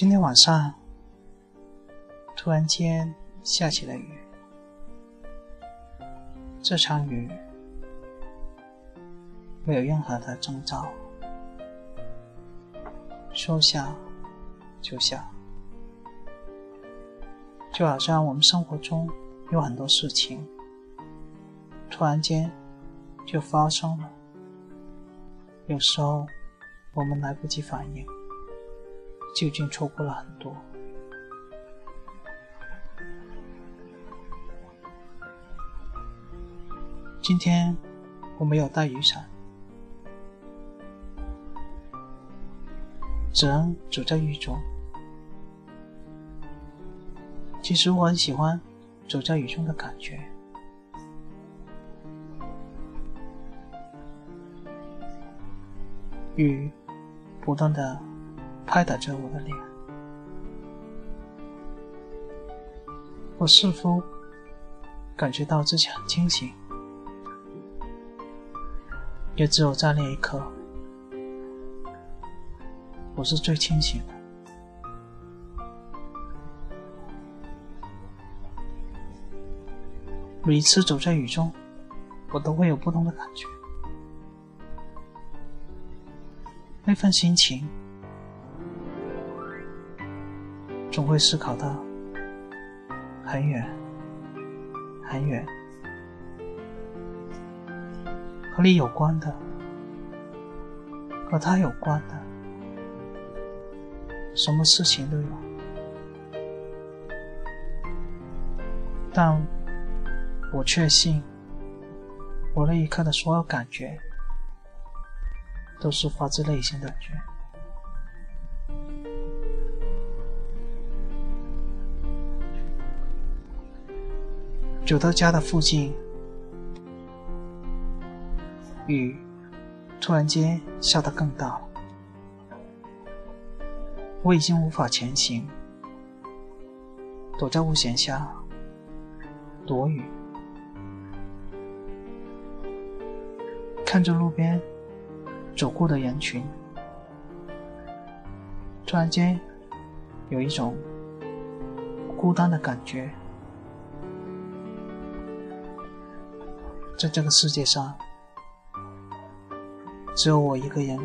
今天晚上突然间下起了雨，这场雨没有任何的征兆，说下就下，就好像我们生活中有很多事情突然间就发生了，有时候我们来不及反应。究竟错过了很多。今天我没有带雨伞，只能走在雨中。其实我很喜欢走在雨中的感觉，雨不断的。拍打着我的脸，我似乎感觉到自己很清醒，也只有在那一刻，我是最清醒的。每一次走在雨中，我都会有不同的感觉，那份心情。总会思考到很远很远，和你有关的，和他有关的，什么事情都有。但我确信，我那一刻的所有感觉，都是发自内心的觉。走到家的附近，雨突然间下得更大了，我已经无法前行，躲在屋檐下躲雨，看着路边走过的人群，突然间有一种孤单的感觉。在这个世界上，只有我一个人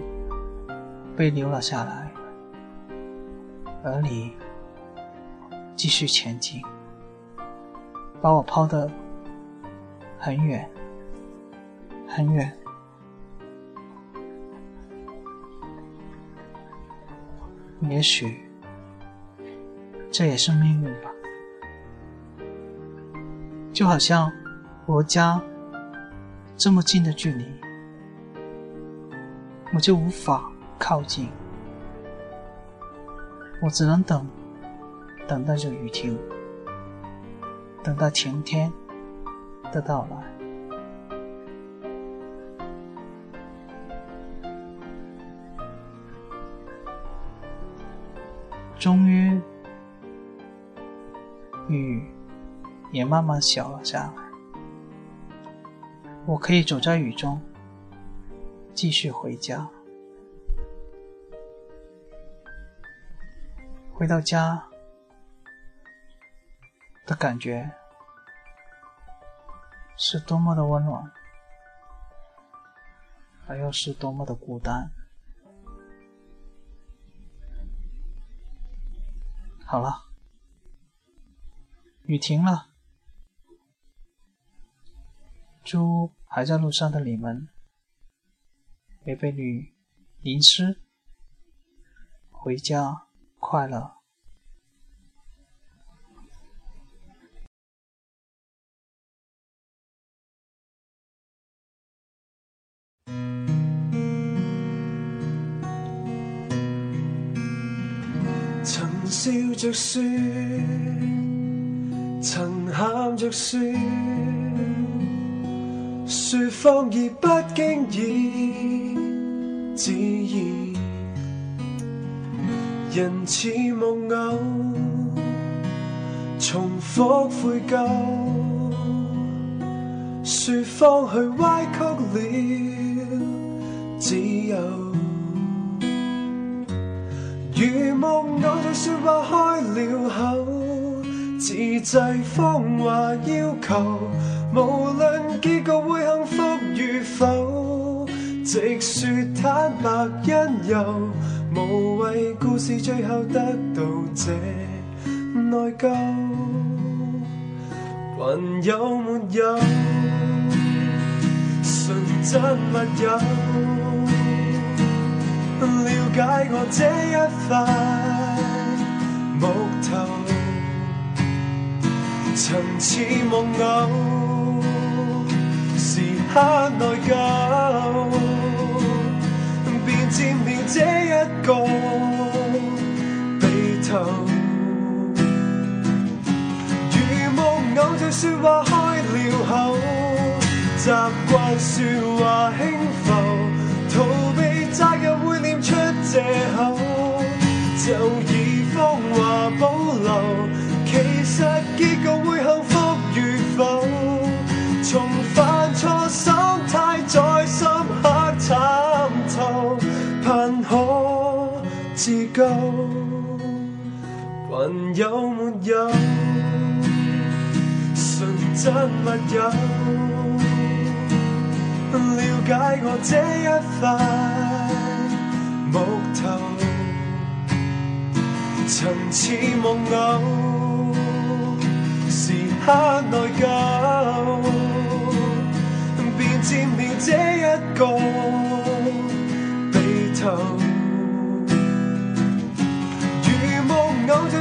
被留了下来，而你继续前进，把我抛得很远很远。也许这也是命运吧，就好像我家。这么近的距离，我就无法靠近，我只能等，等待着雨停，等待晴天的到来。终于，雨也慢慢小了下来。我可以走在雨中，继续回家。回到家的感觉是多么的温暖，而又是多么的孤单。好了，雨停了。祝还在路上的你们，也被雨淋湿，回家快乐。曾笑着说，曾喊着说。说谎而不经意，自然人似木偶，重复悔疚，说谎去歪曲了自由。如木偶像说话开了口，自制谎话要求，无论结局会幸福与否，直说坦白因由，无谓故事最后得到这内疚。还有没有纯真密友？了解我这一块木头，曾似木偶，刻内疚，便占了这一个地头。如木偶像说话开了口，习惯说话轻浮，逃避责任会念出借口，就自救，还有没有纯真密友？了解我这一块木头，曾似木偶，时刻内疚，便占了这一个地头。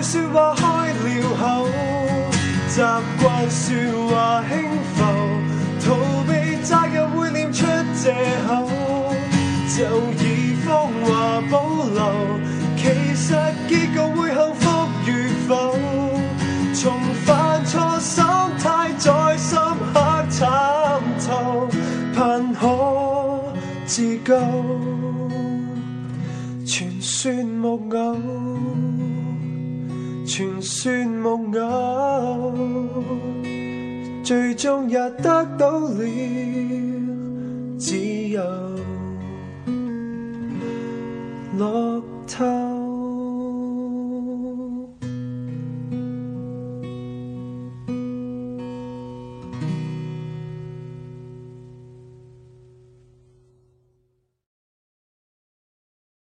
说话开了口，习惯说话轻浮，逃避责任会念出借口，就以谎话保留。其实结局会幸福与否，从犯错心态在深刻参透，盼可自救。全说木偶，全说木偶，最终也得到了自由。乐透。